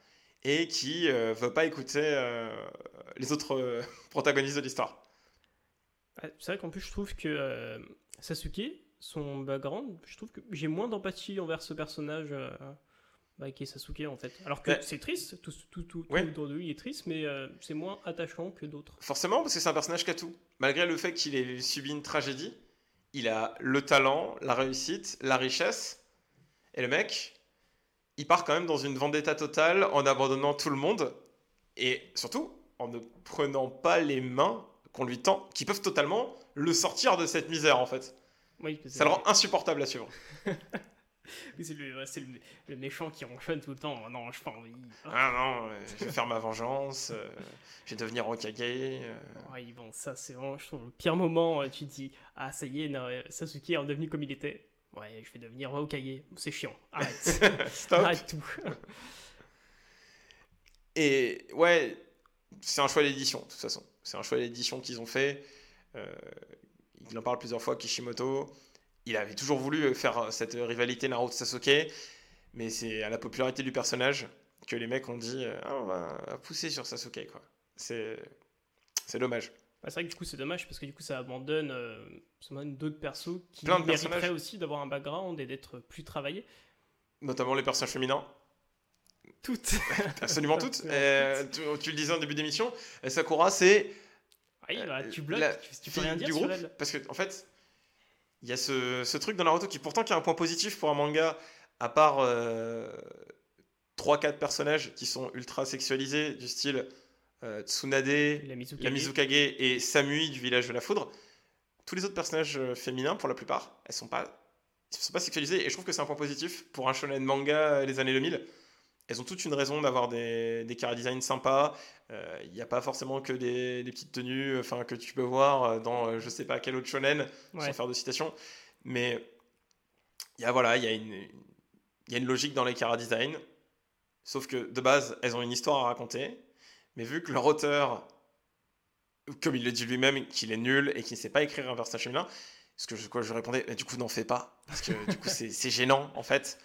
et qui euh, veut pas écouter euh, les autres euh, (laughs) protagonistes de l'histoire. ah, C'est vrai qu'en plus, je trouve que Sasuke, son background, je trouve que j'ai moins d'empathie envers ce personnage euh, bah, qui est Sasuke en fait. Alors que Ouais. c'est triste, tout, tout, tout, Ouais. tout autour de lui est triste, mais euh, c'est moins attachant que d'autres. Forcément, parce que c'est un personnage qui a tout. Malgré le fait qu'il ait subi une tragédie, il a le talent, la réussite, la richesse. Et le mec, il part quand même dans une vendetta totale en abandonnant tout le monde. Et surtout, en ne prenant pas les mains qu'on lui tend, qui peuvent totalement le sortir de cette misère en fait. Oui, Ça le rend insupportable à suivre. (laughs) Oui, c'est le, méchant qui ronchonne tout le temps. Non, je pas envie. Ah non, euh, je vais faire ma vengeance, euh, je vais devenir Okage. euh. Ouais, bon, ça, c'est vraiment, je trouve, le pire moment. euh, Tu te dis, ah, ça y est, non, Sasuke est devenu comme il était. Ouais, je vais devenir Hokage. C'est chiant. Arrête. (laughs) Arrête tout. (laughs) Et ouais, c'est un choix d'édition, de toute façon. C'est un choix d'édition qu'ils ont fait. Euh, il en parle plusieurs fois, Kishimoto. Il avait toujours voulu faire cette rivalité Naruto-Sasuke, mais c'est à la popularité du personnage que les mecs ont dit euh, Ah, on va pousser sur Sasuke. quoi. C'est c'est dommage. Bah, c'est vrai que du coup, c'est dommage parce que du coup, ça abandonne, euh, abandonne d'autres persos qui Plein de mériteraient aussi d'avoir un background et d'être plus travaillés. Notamment les personnages féminins. Toutes. (laughs) Absolument toutes. (laughs) Euh, tu, tu le disais en début d'émission, euh, Sakura, c'est Oui, bah, tu bloques, la tu, tu peux fille rien dire du sur groupe, elle. Parce que, en fait, il y a ce, ce truc dans Naruto qui, pourtant, qui a un point positif pour un manga, à part 3-4 personnages qui sont ultra sexualisés, du style euh, Tsunade, La Mizukage. la Mizukage et Samui du village de la foudre. Tous les autres personnages euh, féminins, pour la plupart, elles sont pas, elles sont pas sexualisées et je trouve que c'est un point positif pour un shonen manga euh, les années 2000. Elles ont toute une raison d'avoir des, des design sympas. Euh, Il n'y a pas forcément que des, des petites tenues enfin, que tu peux voir euh, dans euh, je sais pas quel autre shonen, Ouais. sans faire de citation. Mais il y a, voilà, il y, a une- y a une logique dans les chara design. Sauf que de base, elles ont une histoire à raconter. Mais vu que leur auteur, comme il le dit lui-même, qu'il est nul et qu'il ne sait pas écrire un personnage féminin, ce que je, quoi, répondais, Mais du coup, n'en fais pas. Parce que du coup, c'est gênant, en fait.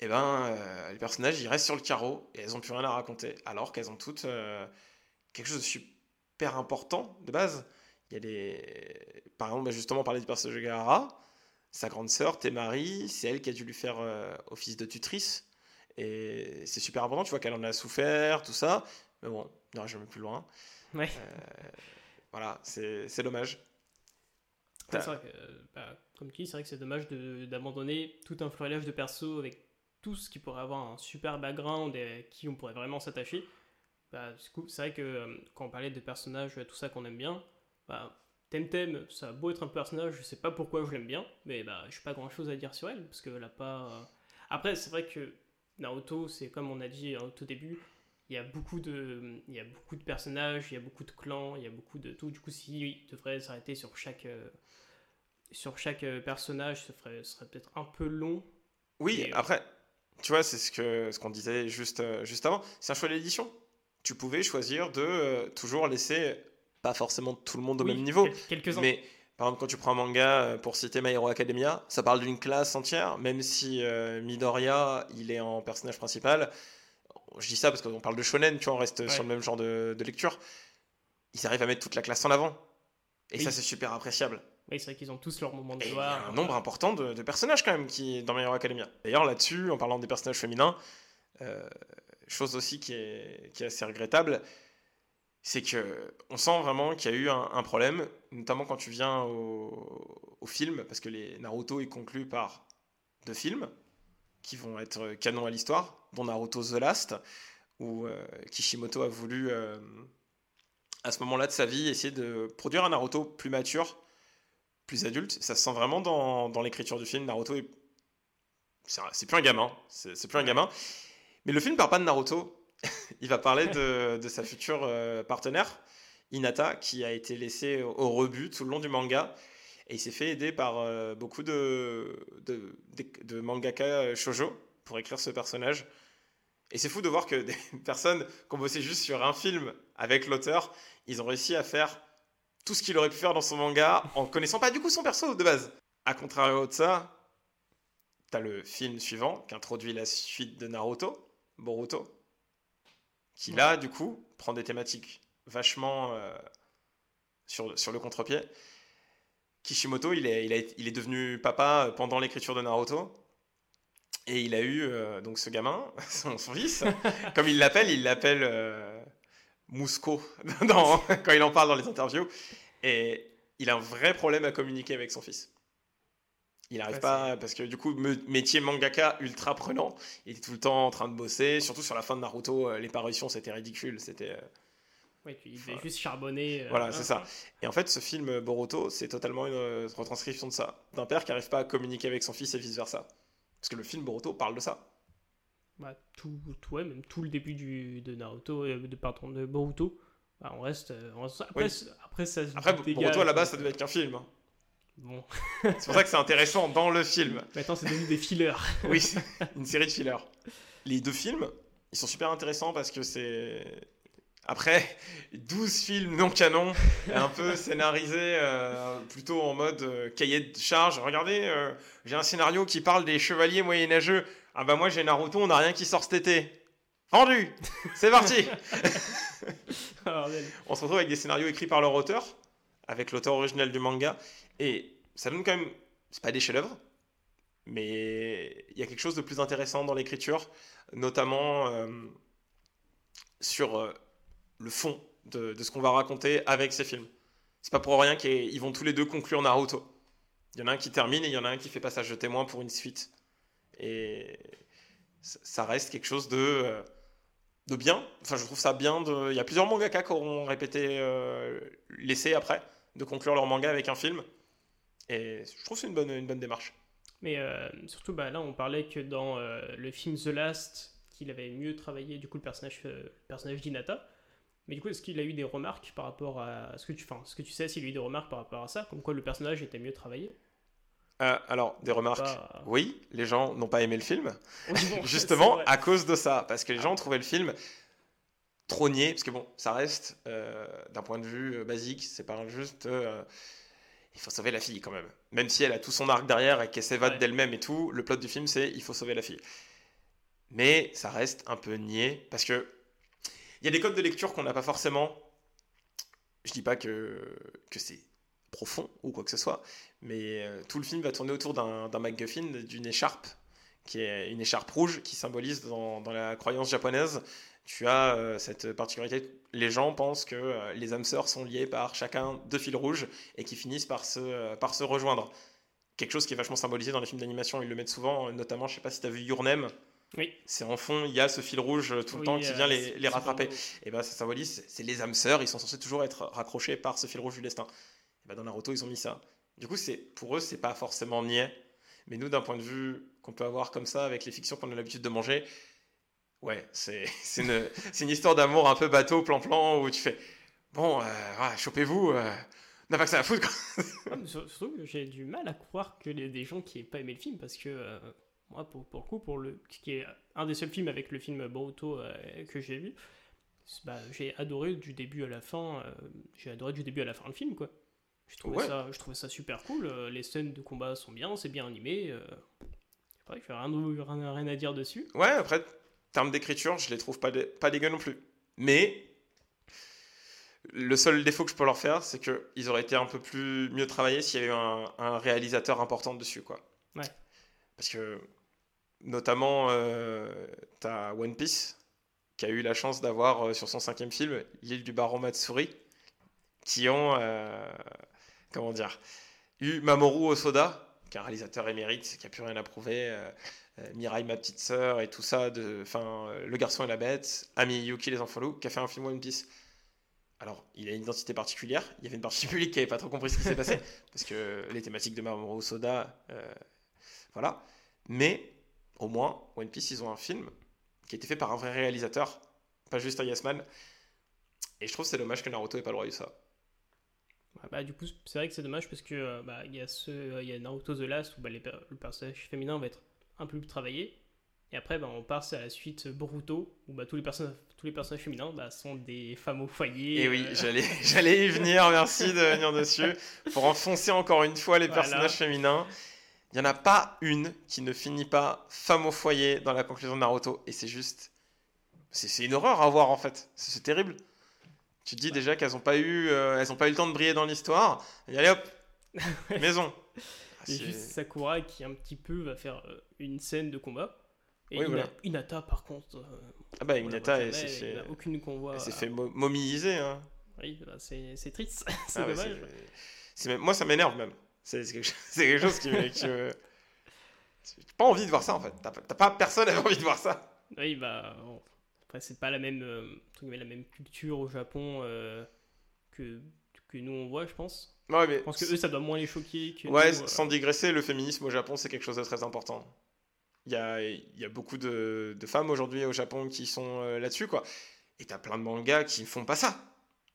Et ben, euh, les personnages, ils restent sur le carreau et elles n'ont plus rien à raconter. Alors qu'elles ont toutes euh, quelque chose de super important de base. Il y a des. Par exemple, bah, justement, parler du personnage de Gaara. Sa grande sœur, Temari, c'est elle qui a dû lui faire euh, office de tutrice. Et c'est super important, tu vois qu'elle en a souffert, tout ça. Mais bon, on n'ira jamais plus loin. Ouais. Voilà, c'est dommage. Vrai que, euh, bah, comme tu dis, c'est vrai que c'est dommage d'abandonner tout un florilège de persos avec tout ce qui pourrait avoir un super background et à qui on pourrait vraiment s'attacher. Bah, c'est vrai que euh, quand on parlait de personnages, tout ça qu'on aime bien, bah, Temtem, ça a beau être un personnage, je sais pas pourquoi je l'aime bien, mais bah, j'ai pas grand chose à dire sur elle, parce qu'elle a pas. euh, Après, c'est vrai que Naruto, c'est comme on a dit au tout début, il y a beaucoup de, il y a beaucoup de personnages, il y a beaucoup de clans, il y a beaucoup de tout. Du coup, s'il devrait s'arrêter sur chaque, euh, sur chaque euh, personnage, ce ferait, serait peut-être un peu long. Oui, Et- après, tu vois, c'est ce que ce qu'on disait juste, euh, juste avant. C'est un choix d'édition. Tu pouvais choisir de euh, toujours laisser pas forcément tout le monde au Oui, même niveau, quel- Quelques-uns. mais par exemple, quand tu prends un manga, euh, pour citer My Hero Academia, ça parle d'une classe entière, même si euh, Midoriya, il est en personnage principal. Je dis ça parce qu'on parle de shonen, tu vois, on reste Ouais. sur le même genre de, de lecture. Ils arrivent à mettre toute la classe en avant. Et Oui. ça, c'est super appréciable. Oui, c'est vrai qu'ils ont tous leur moment de Et il y gloire. a un nombre important de, de personnages quand même qui dans My Hero Academia. D'ailleurs là-dessus, en parlant des personnages féminins, euh, chose aussi qui est, qui est assez regrettable, c'est que on sent vraiment qu'il y a eu un, un problème, notamment quand tu viens au, au film, parce que les Naruto est conclu par deux films qui vont être canon à l'histoire, dont Naruto The Last, où euh, Kishimoto a voulu euh, à ce moment-là de sa vie essayer de produire un Naruto plus mature plus adulte. Ça se sent vraiment dans, dans l'écriture du film. Naruto est. C'est plus un gamin. C'est plus un gamin. Mais le film parle pas de Naruto. (laughs) Il va parler de, de sa future euh, partenaire, Hinata, qui a été laissée au, au rebut tout le long du manga. Et il s'est fait aider par euh, beaucoup de, de, de, de mangaka euh, shoujo pour écrire ce personnage. Et c'est fou de voir que des (laughs) personnes qui ont bossé juste sur un film avec l'auteur, ils ont réussi à faire tout ce qu'il aurait pu faire dans son manga en connaissant pas du coup son perso de base. A contrario de ça, t'as le film suivant qui introduit la suite de Naruto, Boruto, qui là du coup prend des thématiques vachement euh, sur, sur le contre-pied. Kishimoto, il est, il, a- il est devenu papa pendant l'écriture de Naruto. Et il a eu euh, donc ce gamin, son, (laughs) son fils, (laughs) comme il l'appelle, il l'appelle euh, Musco (laughs) dans- quand il en parle dans les interviews. Et il a un vrai problème à communiquer avec son fils. Il n'arrive Ouais, pas, parce que du coup, métier mangaka ultra prenant, il est tout le temps en train de bosser, surtout sur la fin de Naruto, euh, les parutions c'était ridicule, c'était... euh, Oui, il devait juste charbonner. euh, Voilà, hein. c'est ça. Et en fait, ce film euh, Boruto, c'est totalement une euh, retranscription de ça, d'un père qui n'arrive pas à communiquer avec son fils et vice-versa. Parce que le film Boruto parle de ça. Bah, tout, tout, ouais, même tout le début du, de Naruto, euh, de, pardon, de Boruto, bah, on reste. on reste- après, Oui. après, ça se Après, dégage, Boruto, à la base, ça devait être qu'un film. hein. Bon, C'est pour ça que c'est intéressant dans le film. (laughs) maintenant c'est devenu des fillers. Oui, une série de fillers. Les deux films, ils sont super intéressants parce que c'est. Après 12 films non canon, un peu scénarisés euh, plutôt en mode euh, cahier de charge. Regardez, euh, j'ai un scénario qui parle des chevaliers moyenâgeux. Ah bah moi j'ai Naruto, on n'a rien qui sort cet été. Vendu C'est parti (laughs) on se retrouve avec des scénarios écrits par leur auteur, avec l'auteur original du manga, et ça donne quand même, c'est pas des chefs-d'œuvre, mais il y a quelque chose de plus intéressant dans l'écriture, notamment euh, sur euh, le fond de, ce qu'on va raconter avec ces films. C'est pas pour rien qu'ils vont tous les deux conclure Naruto. Il y en a un qui termine et il y en a un qui fait passage de témoin pour une suite. Et ça reste quelque chose de euh, de bien. Enfin, je trouve ça bien. Il y a plusieurs mangaka qui auront répété euh, l'essai après de conclure leur manga avec un film. Et je trouve que c'est une bonne, une bonne démarche. Mais euh, surtout, bah, là, on parlait que dans euh, le film The Last, qu'il avait mieux travaillé du coup le personnage, le personnage d'Inata. Mais du coup, est-ce qu'il a eu des remarques par rapport à ce que tu, enfin, ce que tu sais, s'il a eu des remarques par rapport à ça, comme quoi le personnage était mieux travaillé? Euh, alors, des remarques. Pas- Oui, les gens n'ont pas aimé le film. (laughs) Oui, bon, c'est Justement, à cause de ça. Parce que les gens trouvaient le film trop niais. Parce que bon, ça reste, euh, d'un point de vue euh, basique, c'est pas juste. il faut sauver la fille quand même. Même si elle a tout son arc derrière et qu'elle s'évade Ouais. d'elle-même et tout, le plot du film c'est il faut sauver la fille. Mais ça reste un peu niais parce que il y a des codes de lecture qu'on n'a pas forcément. Je dis pas que, que c'est profond ou quoi que ce soit, mais euh, tout le film va tourner autour d'un MacGuffin, d'une écharpe, qui est une écharpe rouge qui symbolise dans, dans la croyance japonaise, tu as euh, cette particularité. Les gens pensent que euh, les âmes sœurs sont liées par chacun deux fils rouges et qui finissent par se, par se rejoindre. Quelque chose qui est vachement symbolisé dans les films d'animation. Ils le mettent souvent, notamment, je sais pas si tu as vu Your. Oui. C'est en fond, il y a ce fil rouge euh, tout le Oui, temps qui euh, vient les, les rattraper. Et ben ça symbolise, c'est- les âmes sœurs, ils sont censés toujours être raccrochés par ce fil rouge du destin. Et ben dans Naruto, ils ont mis ça. Du coup, c'est pour eux, c'est pas forcément niais. Mais nous, d'un point de vue qu'on peut avoir comme ça avec les fictions qu'on a l'habitude de manger, ouais, c'est (laughs) une, une histoire d'amour un peu bateau, plan-plan, où tu fais bon, euh, voilà, chopez-vous, euh, n'a pas que ça à foutre. quoi. Surtout que j'ai du mal à croire qu'il y ait des gens qui aient pas aimé le film parce que euh, moi, pour, pour le coup, pour le, ce qui est un des seuls films avec le film Boruto euh, que j'ai vu, bah, j'ai adoré du début à la fin. euh, j'ai adoré du début à la fin le film, quoi. Je trouvais, Ouais. ça, je trouvais ça super cool. euh, les scènes de combat sont bien, c'est bien animé. c'est je n'ai rien, rien, rien à dire dessus. Ouais, après, termes d'écriture, je les trouve pas, dé- pas dégueux non plus. Mais le seul défaut que je peux leur faire, c'est qu'ils auraient été un peu plus mieux travaillés s'il y avait eu un, un réalisateur important dessus, quoi. Ouais. Parce que, notamment, euh, t'as One Piece, qui a eu la chance d'avoir euh, sur son cinquième film l'île du baron Matsuri, qui ont, euh, comment dire, eu Mamoru Osoda, qui est un réalisateur émérite, qui a plus rien à prouver, Mirai, ma petite sœur, et tout ça, enfin, Le garçon et la bête, Ami Yuki, les enfants loups, qui a fait un film One Piece. Alors, il a une identité particulière. Il y avait une partie (laughs) public qui n'avait pas trop compris ce qui s'est passé, parce que les thématiques de Mamoru Soda, voilà. Mais, au moins, One Piece, ils ont un film qui a été fait par un vrai réalisateur, pas juste un Yes Man. Et je trouve que c'est dommage que Naruto ait pas le droit de ça. Ouais, Bah, du coup, c'est vrai que c'est dommage parce que euh, bah, y, a ce- il y a Naruto The Last où bah, les le personnage féminin va être un peu plus travaillé. Et après, bah, on passe à la suite Boruto où bah, tous, les personnages, tous les personnages féminins bah, sont des femmes au foyer. Et oui, euh, j'allais, (laughs) j'allais y venir, merci de venir dessus. Pour enfoncer encore une fois les Voilà. personnages féminins. Il n'y en a pas une qui ne finit pas femme au foyer dans la conclusion de Naruto. Et c'est juste. C'est, une horreur à voir en fait. C'est, terrible. Tu te dis déjà qu'elles n'ont pas, eu, euh, elles ont pas eu le temps de briller dans l'histoire. Et allez hop (laughs) Maison Ah, c'est- juste Sakura qui un petit peu va faire euh, une scène de combat. Et Oui, Ina- voilà. Hinata, par contre, euh, Ah bah, Hinata, elle s'est fait, aucune elle s'est fait mo-. Hein. Oui, bah, c'est triste, (laughs) c'est Ah dommage. même- moi, ça m'énerve même. C'est quelque, chose- (laughs) c'est quelque chose qui qui me- J'ai pas envie de voir ça en fait. T'as pas- t'as personne avait (laughs) envie de voir ça. Oui, bah, après, c'est pas la même, euh, la même culture au Japon euh, que, que nous on voit, je pense. Ouais, mais Je pense que eux, ça doit moins les choquer que ouais, nous, euh. sans digresser, le féminisme au Japon, c'est quelque chose de très important. Il y a, y a beaucoup de, de femmes aujourd'hui au Japon qui sont euh, là-dessus, quoi. Et t'as plein de mangas qui font pas ça.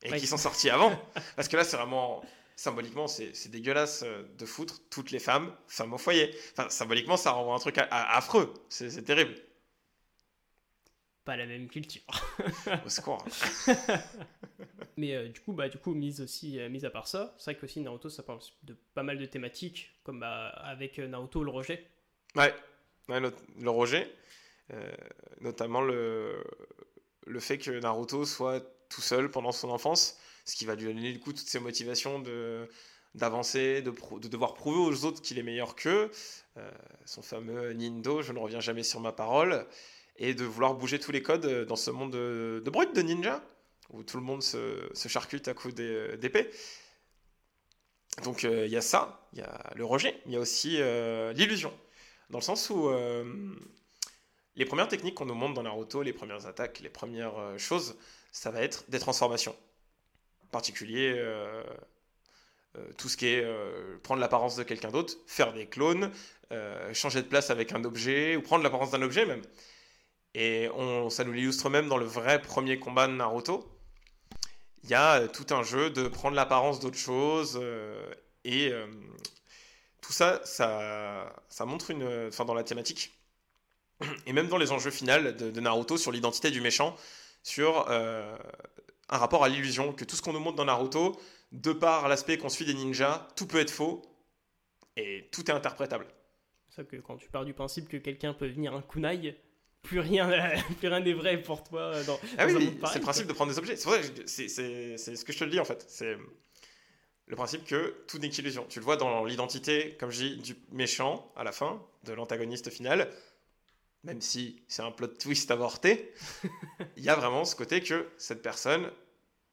Et Ouais. qui sont sortis avant. (laughs) Parce que là, c'est vraiment. Symboliquement, c'est dégueulasse euh, de foutre toutes les femmes, femmes au foyer. Enfin, symboliquement, ça renvoie un truc à- à- affreux. C'est terrible. pas la même culture. Au secours. (laughs) Mais euh, du coup, bah, du coup, mise aussi, euh, mise à part ça, c'est vrai que aussi Naruto, ça parle de pas mal de thématiques, comme bah, avec Naruto le rejet. Ouais, Ouais, le rejet, euh, notamment le, le fait que Naruto soit tout seul pendant son enfance, ce qui va lui donner du coup toutes ses motivations de d'avancer, de, de devoir prouver aux autres qu'il est meilleur qu'eux, euh, son fameux Nindo, je ne reviens jamais sur ma parole, et de vouloir bouger tous les codes euh, dans ce monde de, de brut, de ninja, où tout le monde se, charcute à coups d'é- d'épée. Donc euh, il y a ça, il y a le rejet, il y a aussi l'illusion. Dans le sens où les premières techniques qu'on nous montre dans Naruto, les premières attaques, les premières choses, ça va être des transformations. Particulier, euh, euh, tout ce qui est euh, prendre l'apparence de quelqu'un d'autre, faire des clones, changer de place avec un objet, ou prendre l'apparence d'un objet même. Et ça nous l'illustre même dans le vrai premier combat de Naruto. Il y a tout un jeu de prendre l'apparence d'autre chose, et tout ça, ça, montre une. Enfin, dans la thématique, et même dans les enjeux finaux de, Naruto sur l'identité du méchant, sur un rapport à l'illusion, que tout ce qu'on nous montre dans Naruto, de par l'aspect qu'on suit des ninjas, tout peut être faux, et tout est interprétable. C'est ça que quand tu pars du principe que quelqu'un peut venir un kunai, plus rien, (laughs) plus rien n'est vrai pour toi euh, dans, Ah oui, dans c'est le principe de prendre des objets. C'est ce que je te le dis en fait. C'est le principe que tout n'est qu'illusion. Tu le vois dans l'identité, comme je dis, du méchant à la fin, de l'antagoniste final. Même si c'est un plot twist avorté, (laughs) il y a vraiment ce côté que cette personne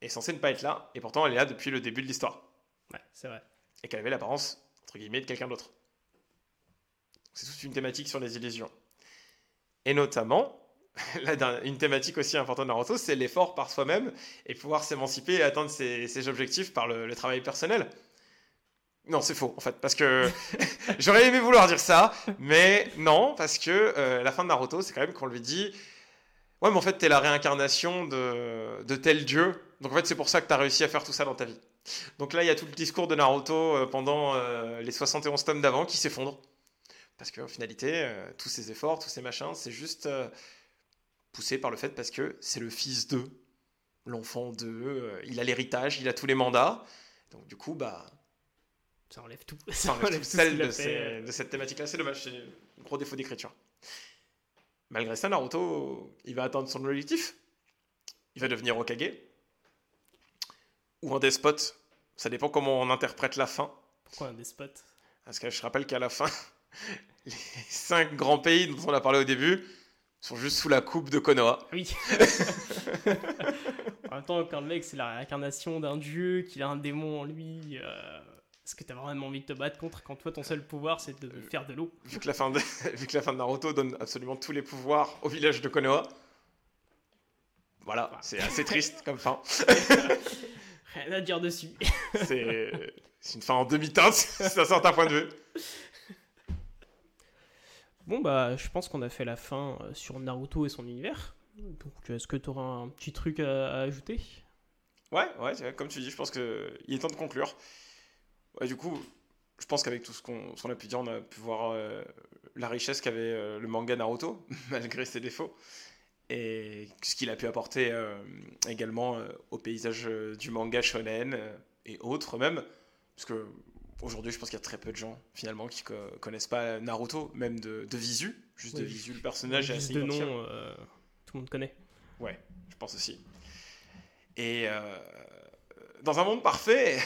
est censée ne pas être là, et pourtant elle est là depuis le début de l'histoire, Ouais, c'est vrai. et qu'elle avait l'apparence, entre guillemets, de quelqu'un d'autre. C'est toute une thématique sur les illusions. Et notamment, (laughs) une thématique aussi importante de Naruto, c'est l'effort par soi-même, et pouvoir s'émanciper et atteindre ses, ses objectifs par le, le travail personnel. Non, c'est faux, en fait, parce que (laughs) j'aurais aimé vouloir dire ça, mais non, parce que euh, la fin de Naruto, c'est quand même qu'on lui dit Ouais, mais en fait, t'es la réincarnation de, de tel dieu, donc en fait, c'est pour ça que t'as réussi à faire tout ça dans ta vie. Donc là, il y a tout le discours de Naruto euh, pendant euh, les 71 tomes d'avant qui s'effondre. Parce qu'en finalité, tous ces efforts, tous ces machins, c'est juste poussé par le fait parce que c'est le fils d'eux, l'enfant d'eux, il a l'héritage, il a tous les mandats. Donc du coup, bah, Ça enlève tout. (laughs) ça enlève tout le ce sel qu'il a de, fait. ces- de cette thématique-là. C'est dommage, c'est un gros défaut d'écriture. Malgré ça, Naruto, il va atteindre son objectif. Il va devenir Hokage. Ou un despote. Ça dépend comment on interprète la fin. Pourquoi un despote? Parce que je rappelle qu'à la fin, (laughs) les cinq grands pays dont on a parlé au début sont juste sous la coupe de Konoha. Ah Oui. (laughs) en même temps, quand le mec c'est la réincarnation d'un dieu, qu'il a un démon en lui, euh, est-ce que t'as vraiment envie de te battre contre quand toi ton seul pouvoir c'est de Euh, faire de l'eau Vu que, la fin de, (laughs) vu que la fin de Naruto donne absolument tous les pouvoirs au village de Konoha. Voilà, c'est assez triste comme fin. (laughs) Rien à dire dessus. (laughs) C'est une fin en demi-teinte, ça sort un point de vue. Bon bah je pense qu'on a fait la fin euh, sur Naruto et son univers. Donc est-ce que t'auras un petit truc à, à ajouter? Ouais, ouais, comme tu dis, je pense qu'il est temps de conclure. Ouais, du coup, je pense qu'avec tout ce qu'on a pu dire, on a pu voir euh, la richesse qu'avait euh, le manga Naruto, (laughs) malgré ses défauts, et ce qu'il a pu apporter euh, également au paysage du manga shonen et autres même. Parce que aujourd'hui, je pense qu'il y a très peu de gens finalement qui co- connaissent pas Naruto, même de, de visu. Juste de visu, le personnage est assez de nom, euh, tout le monde connaît. Ouais, je pense aussi. Et euh, dans un monde parfait,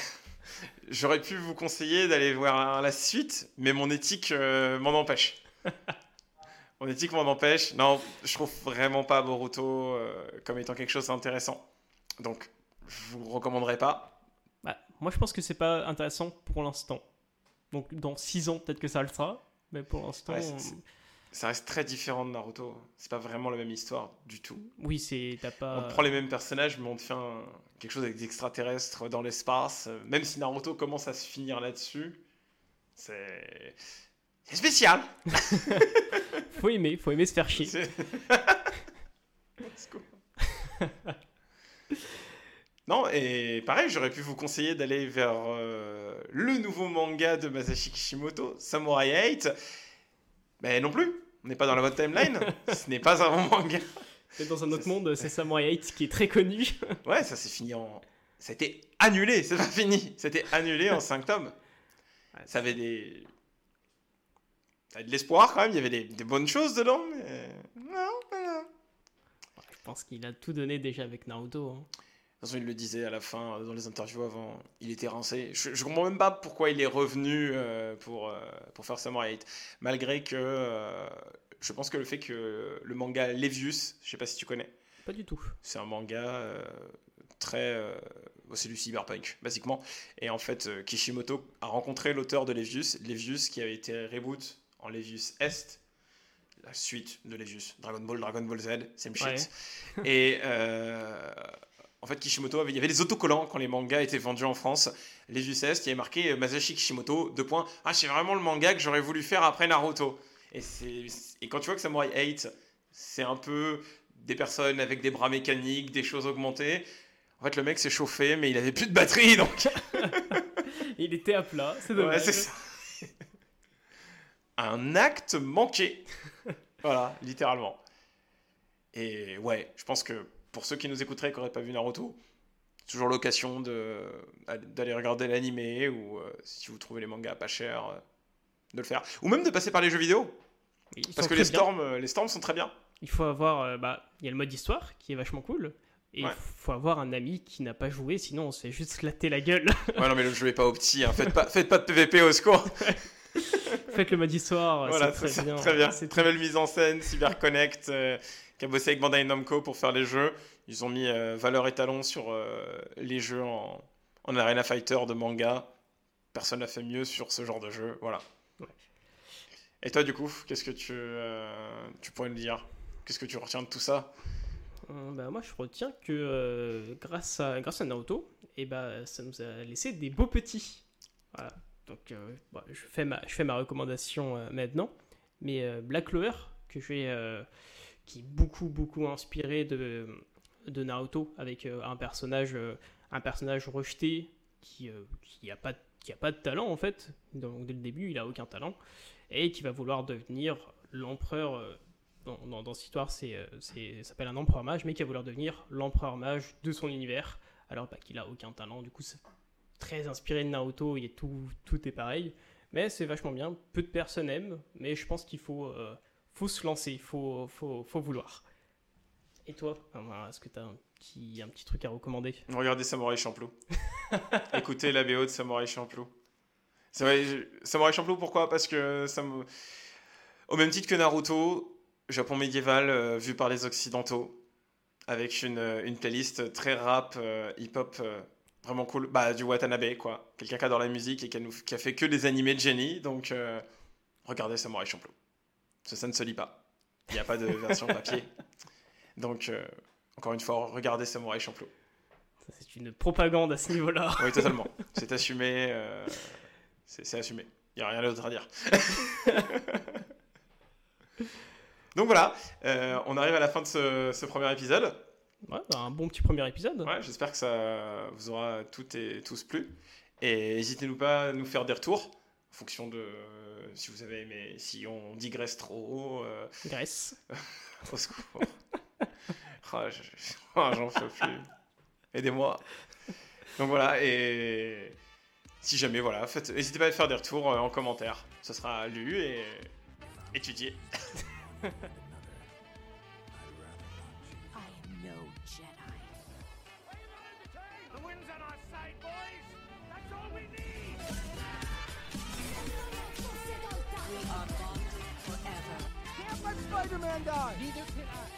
j'aurais pu vous conseiller d'aller voir la suite, mais mon éthique euh, m'en empêche. (laughs) mon éthique m'en empêche. Non, je trouve vraiment pas Boruto euh, comme étant quelque chose d'intéressant. Donc, je vous recommanderais pas? Bah, moi je pense que c'est pas intéressant pour l'instant. Donc dans 6 ans peut-être que ça le sera, mais pour l'instant... Ouais, Ça reste très différent de Naruto. C'est pas vraiment la même histoire du tout. Oui, c'est... T'as pas... On te prend les mêmes personnages, mais on te fait un- quelque chose avec des extraterrestres dans l'espace. Même si Naruto commence à se finir là-dessus, c'est c'est spécial. (laughs) Faut aimer, faut aimer se faire chier. (laughs) Let's go. non, et pareil, j'aurais pu vous conseiller d'aller vers euh, le nouveau manga de Masashi Kishimoto, Samurai 8. Mais non plus, on n'est pas dans la bonne timeline. (laughs) Ce n'est pas un bon manga. Mais dans un autre C'est- monde, c'est Samurai 8 qui est très connu. (laughs) Ouais, ça s'est fini en. Ça a été annulé, c'est pas fini. C'était annulé en 5 tomes. Ça avait des. Ça avait de l'espoir quand même, il y avait des, des bonnes choses dedans, mais. Non, voilà. Je pense qu'il a tout donné déjà avec Naruto. hein. De toute façon, il le disait à la fin, euh, dans les interviews avant, il était rincé. Je, je comprends même pas pourquoi il est revenu euh, pour, euh, pour faire Samurai 8. Malgré que. euh, je pense que le fait que le manga Levius, je sais pas si tu connais, Pas du tout. C'est un manga très. bon, c'est du cyberpunk, basiquement. Et en fait, Kishimoto a rencontré l'auteur de Levius, Levius qui avait été reboot en Levius Est, la suite de Levius, Dragon Ball, Dragon Ball Z, same shit. Ouais. Et (laughs) euh, en fait, Kishimoto, avait, il y avait des autocollants quand les mangas étaient vendus en France. Est, il y avait marqué euh, Masashi Kishimoto, deux points. Ah, c'est vraiment le manga que j'aurais voulu faire après Naruto. Et, quand tu vois que Samurai 8, c'est un peu des personnes avec des bras mécaniques, des choses augmentées. En fait, le mec s'est chauffé, mais il avait plus de batterie, donc (laughs) Il était à plat, c'est ouais, dommage. c'est ça. Un acte manqué. voilà, littéralement. Et ouais, je pense que pour ceux qui nous écouteraient et qui n'auraient pas vu Naruto, c'est toujours l'occasion d'aller regarder l'animé ou euh, si vous trouvez les mangas pas chers, euh, de le faire. Ou même de passer par les jeux vidéo. Ils Parce que les storms, euh, les storms sont très bien. Il faut avoir. bah, il y a le mode histoire qui est vachement cool. Et il Ouais. faut avoir un ami qui n'a pas joué, sinon on se fait juste (laughs) latter la gueule. Ouais, non, mais le jeu est pas au petit. hein. Faites, pas, faites pas de PVP au secours. (laughs) Faites le histoire, Voilà, c'est très bien. Très bien. C'est Très belle mise en scène, CyberConnect, euh, qui a bossé avec Bandai Namco pour faire les jeux. Ils ont mis euh, valeur étalon sur euh, les jeux en, en Arena Fighter de manga. Personne n'a fait mieux sur ce genre de jeu. Voilà. Ouais. Et toi, du coup, qu'est-ce que tu, euh, tu pourrais nous dire? Qu'est-ce que tu retiens de tout ça? Euh, bah, moi, je retiens que euh, grâce, à, grâce à Naruto, et bah, ça nous a laissé des beaux petits. Voilà. Donc, euh, je, fais ma, je fais ma recommandation euh, maintenant. Mais euh, Black Clover, que j'ai, euh, qui est beaucoup, beaucoup inspiré de, de Naruto, avec un, personnage, un personnage rejeté qui n'a qui a pas, qui a pas de talent, en fait. Donc, dès le début, il a aucun talent. Et qui va vouloir devenir l'empereur. dans, dans, cette histoire, c'est, c'est, s'appelle un empereur mage, mais qui va vouloir devenir l'empereur mage de son univers, alors bah, qu'il a aucun talent. Du coup, très inspiré de Naruto, et tout, tout est pareil. Mais c'est vachement bien. Peu de personnes aiment, mais je pense qu'il faut, euh, faut se lancer, il faut, faut, faut vouloir. Et toi, est-ce que tu as un petit, un petit truc à recommander? Regardez Samurai Champloo. (laughs) Écoutez la BO de Samurai Champloo. Samurai Champloo, pourquoi? Parce que ça me... Au même titre que Naruto, Japon médiéval euh, vu par les Occidentaux, avec une, une playlist très rap, euh, hip-hop, vraiment cool. Bah, du Watanabe, quoi. Quelqu'un qui adore la musique et qui a, nous- qui a fait que des animés de génie, donc euh, regardez Samurai Champloo. Ça, ça ne se lit pas. Il n'y a pas de version papier. (laughs) Donc, euh, encore une fois, regardez Samurai Champloo. C'est une propagande à ce niveau-là. Oui, totalement. (laughs) C'est assumé. euh, c'est assumé. Il n'y a rien d'autre à dire. (laughs) Donc voilà, on arrive à la fin de ce, ce premier épisode. Ouais, bah, un bon petit premier épisode. Ouais, J'espère que ça vous aura toutes et tous plu. Et n'hésitez-nous pas à nous faire des retours en fonction de euh, si vous avez aimé, si on digresse trop. euh, Grèce. (laughs) au secours. Ah, (laughs) je- je- ah, (laughs) J'en peux plus. Aidez-moi. Donc voilà, et si jamais, voilà, faites- n'hésitez pas à faire des retours euh, en commentaire. Ce sera lu et étudié. stand on. Neither can I.